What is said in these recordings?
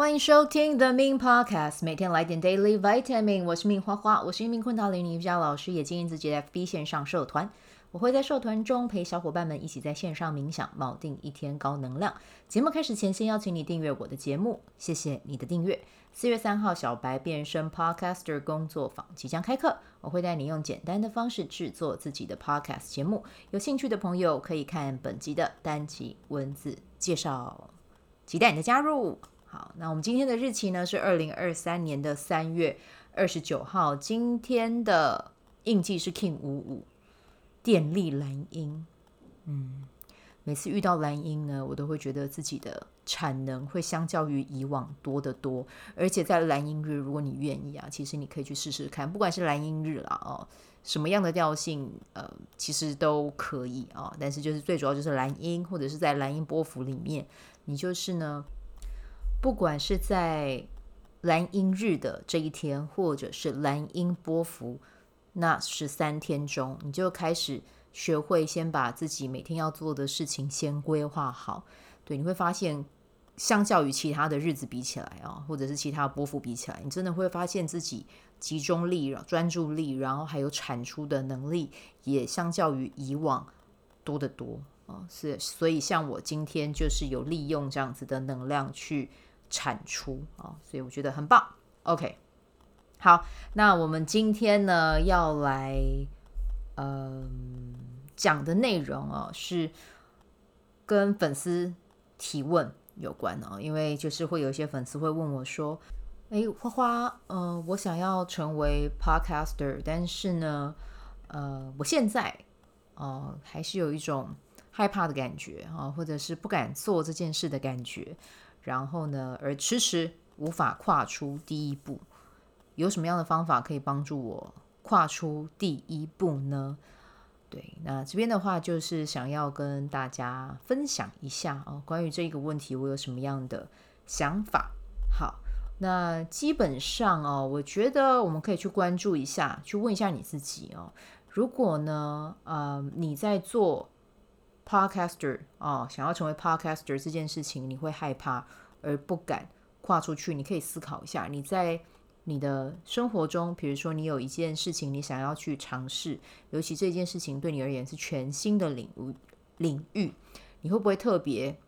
欢迎收听 The Min Podcast，每天来点 Daily Vitamin。我是 Min 花花，我是一名昆达里尼瑜伽老师，也经营自己的 FB 线上社团。我会在社团中陪小伙伴们一起在线上冥想，锚定一天高能量。节目开始前，先邀请你订阅我的节目，谢谢你的订阅。四月三号，小白变身 Podcaster 工作坊即将开课，我会带你用简单的方式制作自己的 Podcast 节目。有兴趣的朋友可以看本集的单集文字介绍，期待你的加入。好，那我们今天的日期呢是二零二三年的三月二十九号。今天的印记是 King 五五，电力蓝鹰。嗯，每次遇到蓝鹰呢，我都会觉得自己的产能会相较于以往多得多。而且在蓝鹰日，如果你愿意啊，其实你可以去试试看，不管是蓝鹰日啦哦，什么样的调性，呃，其实都可以啊。但是就是最主要就是蓝鹰，或者是在蓝鹰波幅里面，你就是呢。不管是在蓝鹰日的这一天，或者是蓝鹰波幅那十三天中，你就开始学会先把自己每天要做的事情先规划好。对，你会发现，相较于其他的日子比起来啊，或者是其他波幅比起来，你真的会发现自己集中力、专注力，然后还有产出的能力，也相较于以往多得多啊。是，所以像我今天就是有利用这样子的能量去。产出啊，所以我觉得很棒。OK，好，那我们今天呢要来嗯讲的内容啊，是跟粉丝提问有关哦，因为就是会有一些粉丝会问我说：“哎，花花，呃，我想要成为 Podcaster，但是呢，呃，我现在呃还是有一种害怕的感觉啊，或者是不敢做这件事的感觉。”然后呢，而迟迟无法跨出第一步，有什么样的方法可以帮助我跨出第一步呢？对，那这边的话就是想要跟大家分享一下哦，关于这个问题，我有什么样的想法？好，那基本上哦，我觉得我们可以去关注一下，去问一下你自己哦，如果呢，呃，你在做。Podcaster 啊、哦，想要成为 Podcaster 这件事情，你会害怕而不敢跨出去。你可以思考一下，你在你的生活中，比如说你有一件事情你想要去尝试，尤其这件事情对你而言是全新的领域，领域，你会不会特别？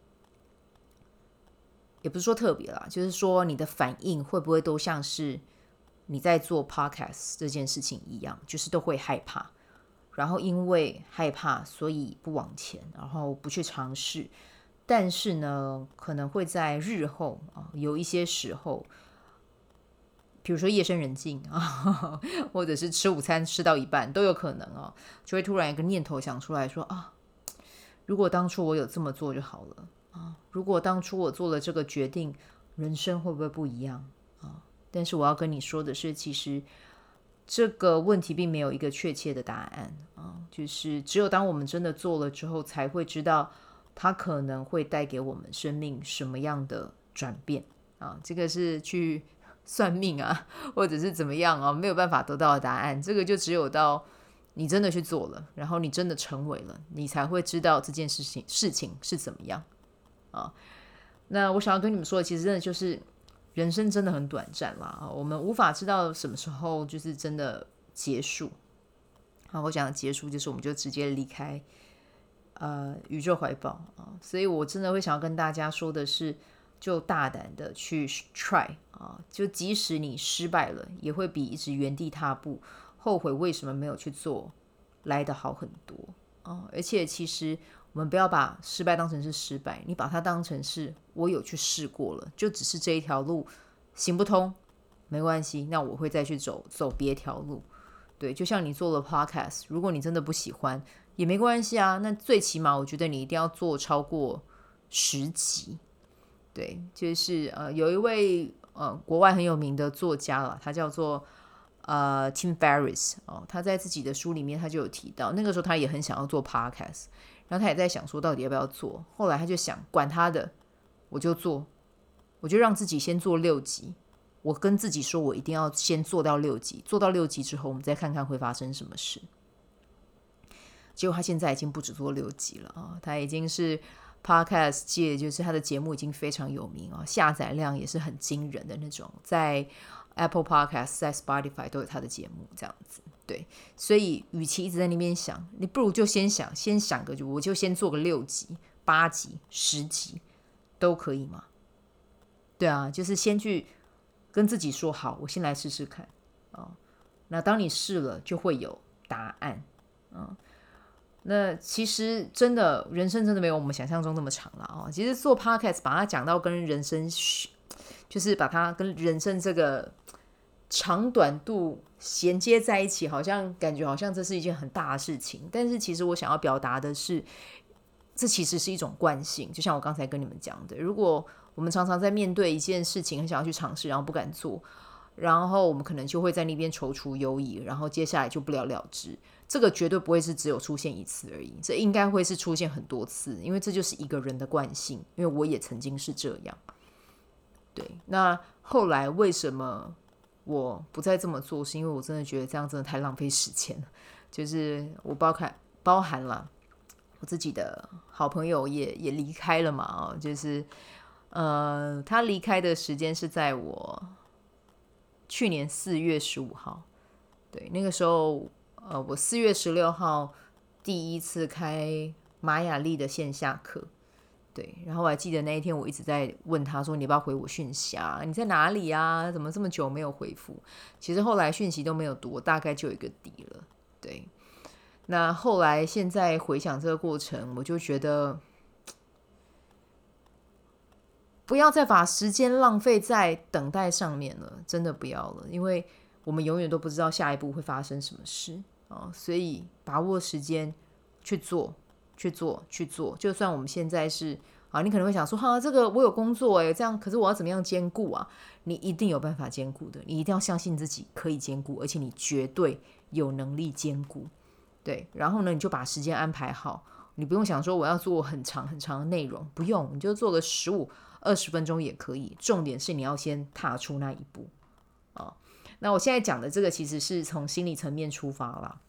也不是说特别啦，就是说你的反应会不会都像是你在做 Podcast 这件事情一样，就是都会害怕。然后因为害怕，所以不往前，然后不去尝试。但是呢，可能会在日后啊，有一些时候，比如说夜深人静啊，或者是吃午餐吃到一半都有可能啊，就会突然一个念头想出来说啊，如果当初我有这么做就好了啊，如果当初我做了这个决定，人生会不会不一样啊？但是我要跟你说的是，其实。这个问题并没有一个确切的答案啊，就是只有当我们真的做了之后，才会知道它可能会带给我们生命什么样的转变啊。这个是去 算命啊，或者是怎么样啊，没有办法得到的答案。这个就只有到你真的去做了，然后你真的成为了，你才会知道这件事情事情是怎么样啊。那我想要跟你们说的，其实真的就是。人生真的很短暂啦，我们无法知道什么时候就是真的结束。啊，我讲的结束就是我们就直接离开呃宇宙怀抱啊，所以我真的会想要跟大家说的是，就大胆的去 try 啊，就即使你失败了，也会比一直原地踏步、后悔为什么没有去做来的好很多啊，而且其实。我们不要把失败当成是失败，你把它当成是我有去试过了，就只是这一条路行不通，没关系，那我会再去走走别条路。对，就像你做了 podcast，如果你真的不喜欢也没关系啊，那最起码我觉得你一定要做超过十集。对，就是呃有一位呃国外很有名的作家了，他叫做呃 Tim Ferriss 哦，他在自己的书里面他就有提到，那个时候他也很想要做 podcast。然后他也在想说，到底要不要做？后来他就想，管他的，我就做，我就让自己先做六集。我跟自己说，我一定要先做到六集，做到六集之后，我们再看看会发生什么事。结果他现在已经不止做六集了啊，他已经是 Podcast 界，就是他的节目已经非常有名啊，下载量也是很惊人的那种，在 Apple Podcast、在 Spotify 都有他的节目，这样子。对，所以与其一直在那边想，你不如就先想，先想个就，我就先做个六集、八集、十集，都可以吗？对啊，就是先去跟自己说好，我先来试试看啊。那当你试了，就会有答案。嗯。那其实真的人生真的没有我们想象中那么长了啊！其实做 podcast 把它讲到跟人生，就是把它跟人生这个长短度衔接在一起，好像感觉好像这是一件很大的事情。但是其实我想要表达的是，这其实是一种惯性。就像我刚才跟你们讲的，如果我们常常在面对一件事情，很想要去尝试，然后不敢做，然后我们可能就会在那边踌躇犹豫，然后接下来就不了了之。这个绝对不会是只有出现一次而已，这应该会是出现很多次，因为这就是一个人的惯性。因为我也曾经是这样。对，那后来为什么我不再这么做？是因为我真的觉得这样真的太浪费时间了。就是我包含包含了我自己的好朋友也也离开了嘛，哦，就是呃，他离开的时间是在我去年四月十五号。对，那个时候。呃，我四月十六号第一次开玛雅历的线下课，对，然后我还记得那一天，我一直在问他说：“你要不要回我讯息啊？你在哪里啊？怎么这么久没有回复？”其实后来讯息都没有读，大概就有一个底了。对，那后来现在回想这个过程，我就觉得不要再把时间浪费在等待上面了，真的不要了，因为我们永远都不知道下一步会发生什么事。哦，所以把握时间去做，去做，去做。就算我们现在是啊，你可能会想说，哈，这个我有工作诶，这样，可是我要怎么样兼顾啊？你一定有办法兼顾的，你一定要相信自己可以兼顾，而且你绝对有能力兼顾。对，然后呢，你就把时间安排好，你不用想说我要做很长很长的内容，不用，你就做个十五、二十分钟也可以。重点是你要先踏出那一步啊。那我现在讲的这个其实是从心理层面出发了。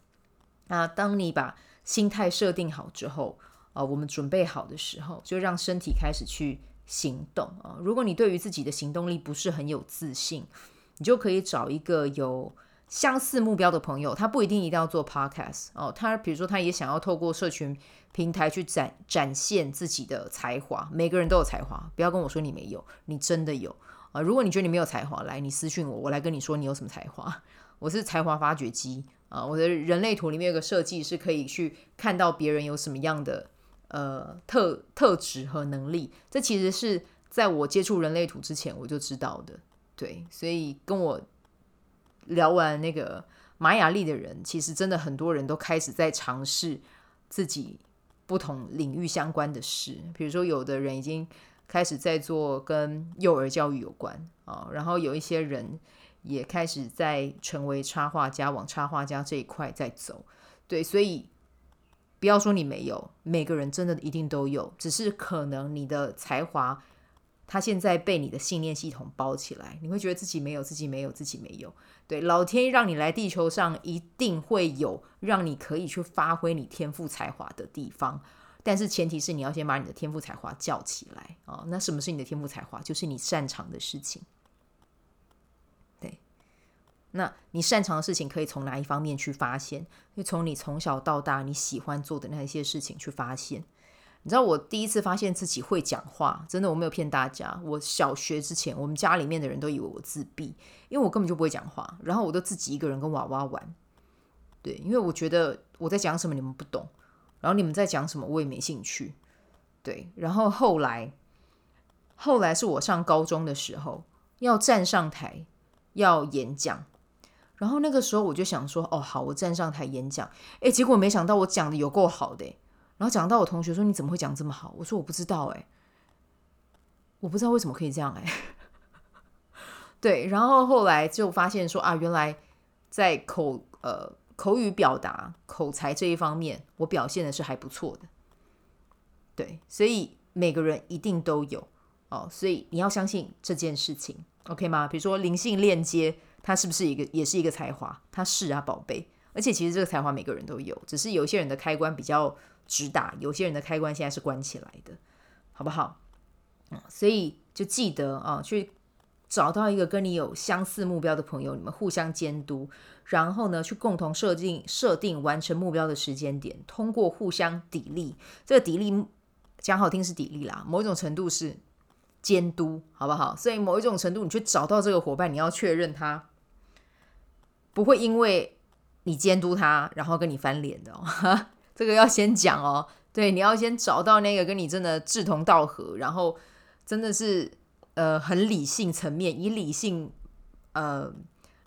那当你把心态设定好之后，啊，我们准备好的时候，就让身体开始去行动啊。如果你对于自己的行动力不是很有自信，你就可以找一个有相似目标的朋友，他不一定一定要做 podcast 哦。他比如说，他也想要透过社群平台去展展现自己的才华。每个人都有才华，不要跟我说你没有，你真的有。啊，如果你觉得你没有才华，来，你私讯我，我来跟你说你有什么才华。我是才华发掘机啊，我的人类图里面有个设计是可以去看到别人有什么样的呃特特质和能力。这其实是在我接触人类图之前我就知道的。对，所以跟我聊完那个玛雅历的人，其实真的很多人都开始在尝试自己不同领域相关的事，比如说有的人已经。开始在做跟幼儿教育有关啊，然后有一些人也开始在成为插画家，往插画家这一块在走。对，所以不要说你没有，每个人真的一定都有，只是可能你的才华，他现在被你的信念系统包起来，你会觉得自己没有，自己没有，自己没有。对，老天让你来地球上，一定会有让你可以去发挥你天赋才华的地方。但是前提是你要先把你的天赋才华叫起来啊、那什么是你的天赋才华？就是你擅长的事情。那你擅长的事情可以从哪一方面去发现？就从你从小到大你喜欢做的那一些事情去发现。你知道我第一次发现自己会讲话，真的我没有骗大家。我小学之前，我们家里面的人都以为我自闭，因为我根本就不会讲话，然后我都自己一个人跟娃娃玩。对，因为我觉得我在讲什么你们不懂。然后你们在讲什么，我也没兴趣。对，然后后来，后来是我上高中的时候要站上台要演讲，然后那个时候我就想说，哦，好，我站上台演讲。哎，结果没想到我讲的有够好的，然后讲到我同学说，你怎么会讲这么好？我说我不知道，哎，我不知道为什么可以这样，哎。对，然后后来就发现说啊，原来在口呃。口语表达、口才这一方面，我表现的是还不错的。对，所以每个人一定都有哦，所以你要相信这件事情，OK 吗？比如说灵性链接，他是不是一个，也是一个才华？他是啊，宝贝。而且其实这个才华每个人都有，只是有些人的开关比较直达，有些人的开关现在是关起来的。好不好？嗯，所以就记得啊，去找到一个跟你有相似目标的朋友，你们互相监督，然后呢，去共同设定设定完成目标的时间点，通过互相砥砺，这个砥砺讲好听是砥砺啦，某一种程度是监督，好不好？所以某一种程度，你去找到这个伙伴，你要确认他不会因为你监督他，然后跟你翻脸的哦，这个要先讲哦。对，你要先找到那个跟你真的志同道合，然后真的是呃很理性层面，以理性呃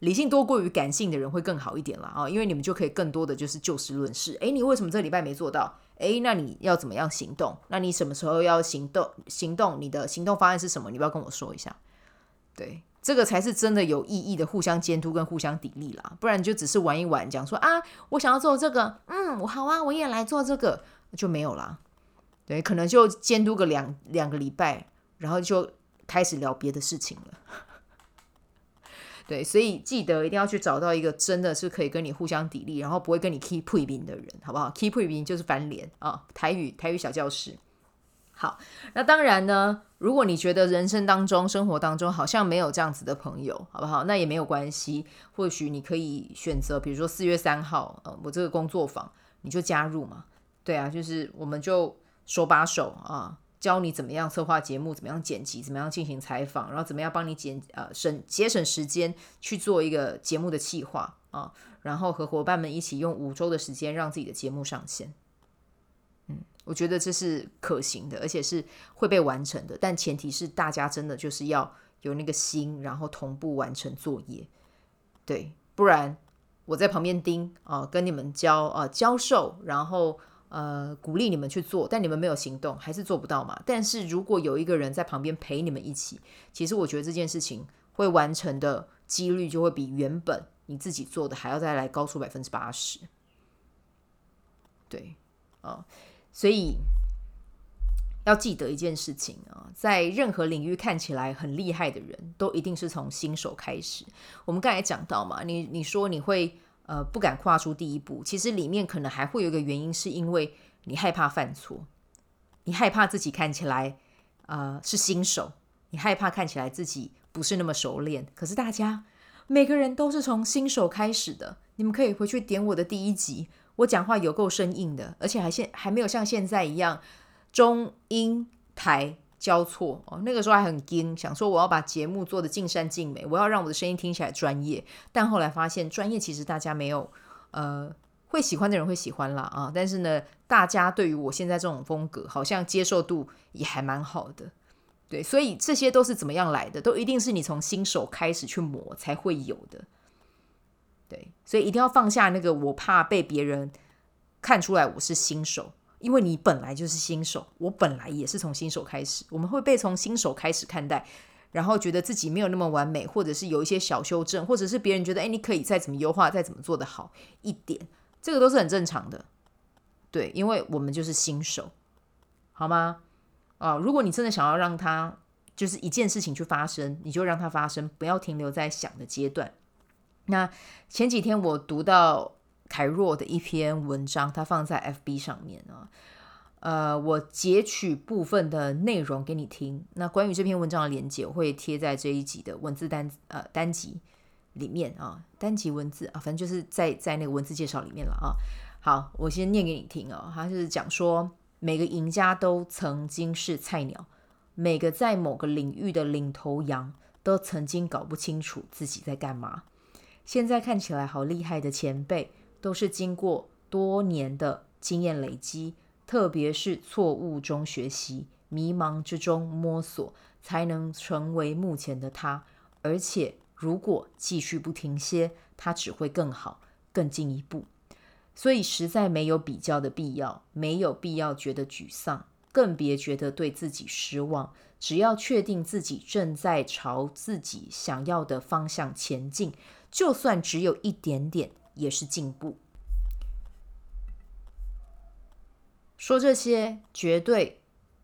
理性多过于感性的人会更好一点了啊，因为你们就可以更多的就是就事论事。诶，你为什么这礼拜没做到？诶，那你要怎么样行动？那你什么时候要行动？行动，你的行动方案是什么？你不要跟我说一下。对，这个才是真的有意义的互相监督跟互相砥砺啦，不然就只是玩一玩，讲说啊，我想要做这个，嗯，我好啊，我也来做这个。就没有啦，对，可能就监督个两两个礼拜，然后就开始聊别的事情了。对，所以记得一定要去找到一个真的是可以跟你互相砥砺，然后不会跟你 keep 配兵的人，好不好？keep 配兵就是翻脸啊，台语台语小教室。好，那当然呢，如果你觉得人生当中、生活当中好像没有这样子的朋友，好不好？那也没有关系，或许你可以选择，比如说四月三号，呃，我这个工作坊，你就加入嘛。对啊，就是我们就手把手啊，教你怎么样策划节目，怎么样剪辑，怎么样进行采访，然后怎么样帮你减呃省节省时间去做一个节目的企划啊，然后和伙伴们一起用五周的时间让自己的节目上线。我觉得这是可行的，而且是会被完成的，但前提是大家真的就是要有那个心，然后同步完成作业。对，不然我在旁边盯啊，跟你们教啊教授，然后。呃，鼓励你们去做，但你们没有行动，还是做不到嘛。但是如果有一个人在旁边陪你们一起，其实我觉得这件事情会完成的几率就会比原本你自己做的还要再来高出百分之八十。对，啊、所以要记得一件事情啊，在任何领域看起来很厉害的人都一定是从新手开始。我们刚才讲到嘛，你你说你会。呃，不敢跨出第一步，其实里面可能还会有一个原因，是因为你害怕犯错，你害怕自己看起来呃是新手，你害怕看起来自己不是那么熟练。可是大家每个人都是从新手开始的，你们可以回去点我的第一集，我讲话有够生硬的，而且还现还没有像现在一样中英台。交错哦，那个时候还很惊，想说我要把节目做得尽善尽美，我要让我的声音听起来专业。但后来发现，专业其实大家没有，呃，会喜欢的人会喜欢啦啊。但是呢，大家对于我现在这种风格，好像接受度也还蛮好的。对，所以这些都是怎么样来的？都一定是你从新手开始去磨才会有的。所以一定要放下那个我怕被别人看出来我是新手。因为你本来就是新手，我本来也是从新手开始，我们会被从新手开始看待，然后觉得自己没有那么完美，或者是有一些小修正，或者是别人觉得，哎，你可以再怎么优化，再怎么做得好一点，这个都是很正常的。对，因为我们就是新手，好吗？啊，如果你真的想要让它就是一件事情去发生，你就让它发生，不要停留在想的阶段。那前几天我读到。凯若的一篇文章，他放在 FB 上面啊，呃，我截取部分的内容给你听。那关于这篇文章的连接，我会贴在这一集的文字单呃单集里面啊，单集文字啊，反正就是在在那个文字介绍里面了啊。好，我先念给你听哦，他是讲说，每个赢家都曾经是菜鸟，每个在某个领域的领头羊都曾经搞不清楚自己在干嘛，现在看起来好厉害的前辈。都是经过多年的经验累积，特别是错误中学习、迷茫之中摸索，才能成为目前的他。而且，如果继续不停歇，他只会更好、更进一步。所以，实在没有比较的必要，没有必要觉得沮丧，更别觉得对自己失望。只要确定自己正在朝自己想要的方向前进，就算只有一点点。也是进步。说这些绝对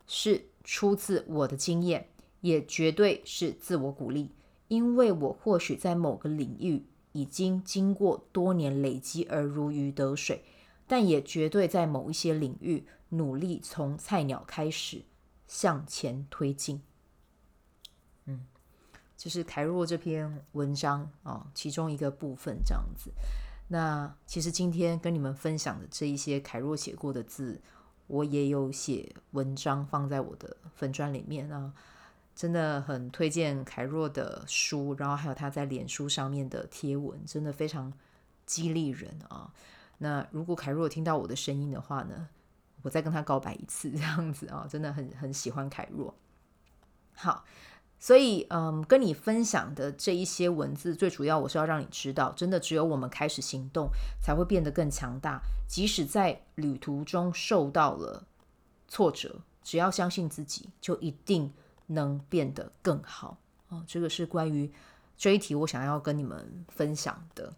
是出自我的经验，也绝对是自我鼓励，因为我或许在某个领域已经经过多年累积而如鱼得水，但也绝对在某一些领域努力从菜鸟开始，向前推进。嗯，就是凯若这篇文章啊、其中一个部分这样子。那其实今天跟你们分享的这一些凯若写过的字，我也有写文章放在我的粉专里面啊，真的很推荐凯若的书，然后还有他在脸书上面的贴文，真的非常激励人啊。那如果凯若听到我的声音的话呢，我再跟他告白一次，这样子啊，真的很很喜欢凯若。好。所以，嗯，跟你分享的这一些文字，最主要我是要让你知道，真的只有我们开始行动，才会变得更强大。即使在旅途中受到了挫折，只要相信自己，就一定能变得更好。哦，这个是关于这一题我想要跟你们分享的。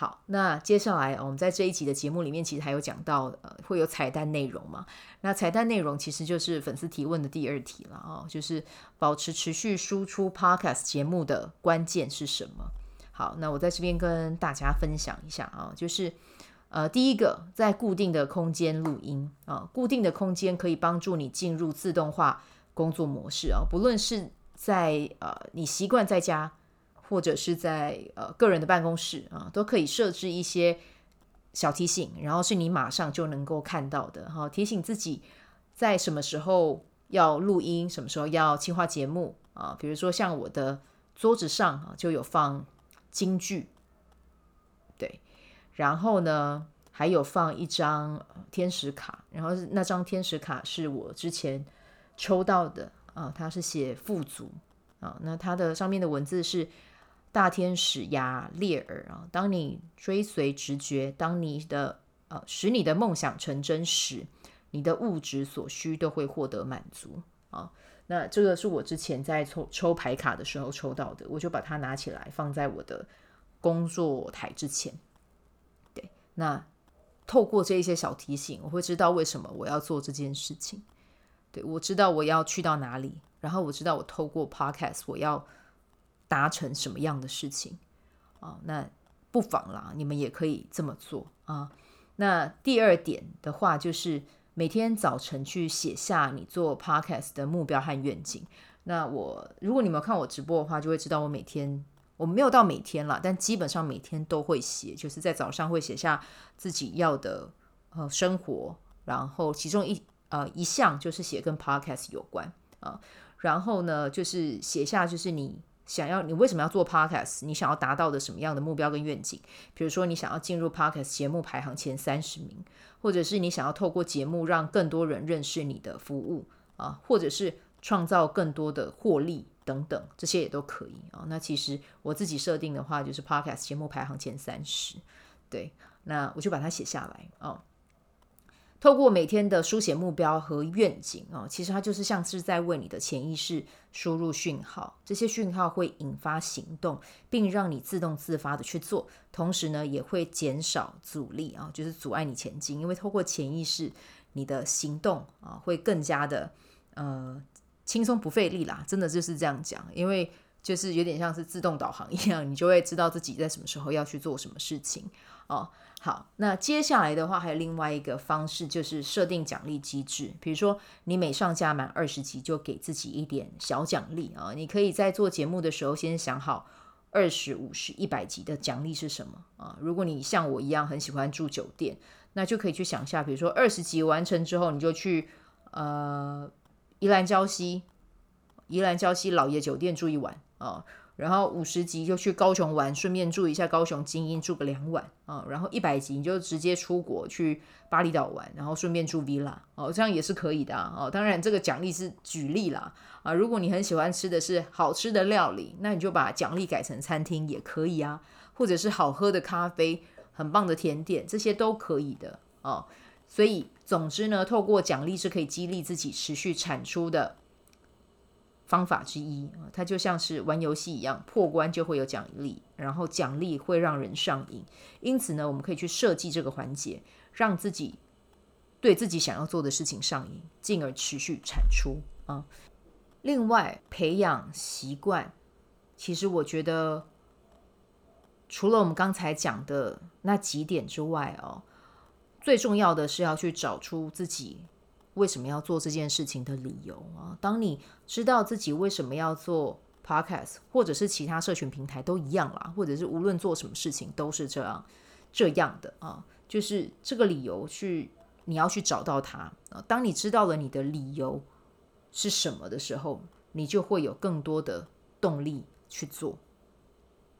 好，那接下来我们在这一集的节目里面，其实还有讲到，呃，会有彩蛋内容嘛？那彩蛋内容其实就是粉丝提问的第二题了啊，就是保持持续输出 Podcast 节目的关键是什么？好，那我在这边跟大家分享一下啊，就是呃，第一个，在固定的空间录音啊，固定的空间可以帮助你进入自动化工作模式啊，不论是在呃你习惯在家。或者是在呃个人的办公室啊，都可以设置一些小提醒，然后是你马上就能够看到的哈，提醒自己在什么时候要录音，什么时候要企划节目啊。比如说像我的桌子上啊，就有放京剧，对，然后呢还有放一张天使卡，然后那张天使卡是我之前抽到的啊，它是写富足啊，那它的上面的文字是。大天使亚列尔啊，当你追随直觉，当你的呃使你的梦想成真时，你的物质所需都会获得满足啊。那这个是我之前在抽抽牌卡的时候抽到的，我就把它拿起来放在我的工作台之前。对，那透过这一些小提醒，我会知道为什么我要做这件事情。对，我知道我要去到哪里，然后我知道我透过 Podcast 我要。达成什么样的事情啊？那不妨啦，你们也可以这么做啊。那第二点的话，就是每天早晨去写下你做 podcast 的目标和愿景。那我如果你们看我直播的话，就会知道我每天我没有到每天啦，但基本上每天都会写，就是在早上会写下自己要的呃生活，然后其中一呃一项就是写跟 podcast 有关啊。然后呢，就是写下就是你。想要你为什么要做 Podcast？你想要达到的什么样的目标跟愿景？比如说，你想要进入 Podcast 节目排行前三十名，或者是你想要透过节目让更多人认识你的服务啊，或者是创造更多的获利等等，这些也都可以啊。那其实我自己设定的话，就是 Podcast 节目排行前三十，对，那我就把它写下来啊。透过每天的书写目标和愿景啊，其实它就是像是在为你的潜意识输入讯号，这些讯号会引发行动，并让你自动自发的去做，同时呢，也会减少阻力啊，就是阻碍你前进。因为透过潜意识，你的行动啊会更加的呃轻松不费力啦，真的就是这样讲，因为就是有点像是自动导航一样，你就会知道自己在什么时候要去做什么事情啊。好，那接下来的话还有另外一个方式，就是设定奖励机制。比如说，你每上架满二十集，就给自己一点小奖励啊。你可以在做节目的时候，先想好二十五十一百集的奖励是什么啊。如果你像我一样很喜欢住酒店，那就可以去想一下，比如说二十集完成之后，你就去呃宜兰礁溪，宜兰礁溪老爷酒店住一晚啊。然后五十集就去高雄玩，顺便住一下高雄精英，住个两晚啊。然后一百集你就直接出国去巴厘岛玩，然后顺便住 villa 哦，这样也是可以的哦。当然这个奖励是举例啦啊。如果你很喜欢吃的是好吃的料理，那你就把奖励改成餐厅也可以啊，或者是好喝的咖啡、很棒的甜点，这些都可以的哦。所以总之呢，透过奖励是可以激励自己持续产出的。方法之一，它就像是玩游戏一样，破关就会有奖励，然后奖励会让人上瘾。因此呢，我们可以去设计这个环节，让自己对自己想要做的事情上瘾，进而持续产出啊。另外，培养习惯，其实我觉得除了我们刚才讲的那几点之外哦，最重要的是要去找出自己为什么要做这件事情的理由啊。当你知道自己为什么要做 Podcast，或者是其他社群平台都一样啦，或者是无论做什么事情都是这样这样的啊，就是这个理由去你要去找到它啊。当你知道了你的理由是什么的时候，你就会有更多的动力去做。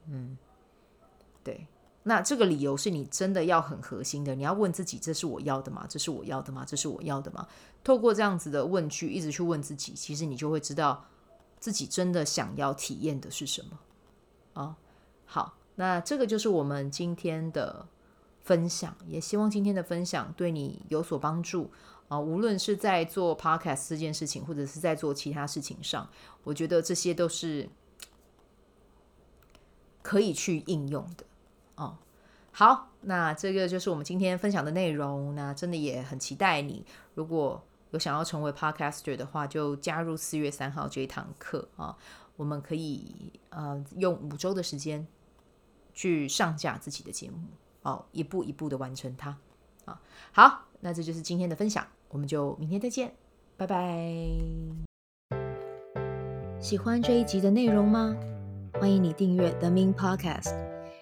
嗯，对。那这个理由是你真的要很核心的，你要问自己：这是我要的吗？这是我要的吗？这是我要的吗？透过这样子的问句，一直去问自己，其实你就会知道自己真的想要体验的是什么。哦，好，那这个就是我们今天的分享，也希望今天的分享对你有所帮助啊，无论是在做 Podcast 这件事情，或者是在做其他事情上，我觉得这些都是可以去应用的。哦，好，那这个就是我们今天分享的内容。那真的也很期待你，如果有想要成为 Podcaster 的话，就加入四月三号这一堂课啊。我们可以呃用五周的时间去上架自己的节目，哦，一步一步的完成它啊。好，那这就是今天的分享，我们就明天再见，拜拜。喜欢这一集的内容吗？欢迎你订阅 The Min Podcast。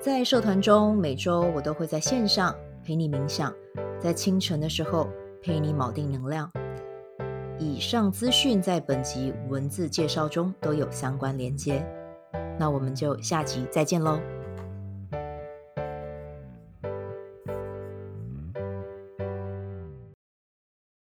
在社团中，每周我都会在线上陪你冥想，在清晨的时候陪你锚定能量。以上资讯在本集文字介绍中都有相关连接。那我们就下集再见喽。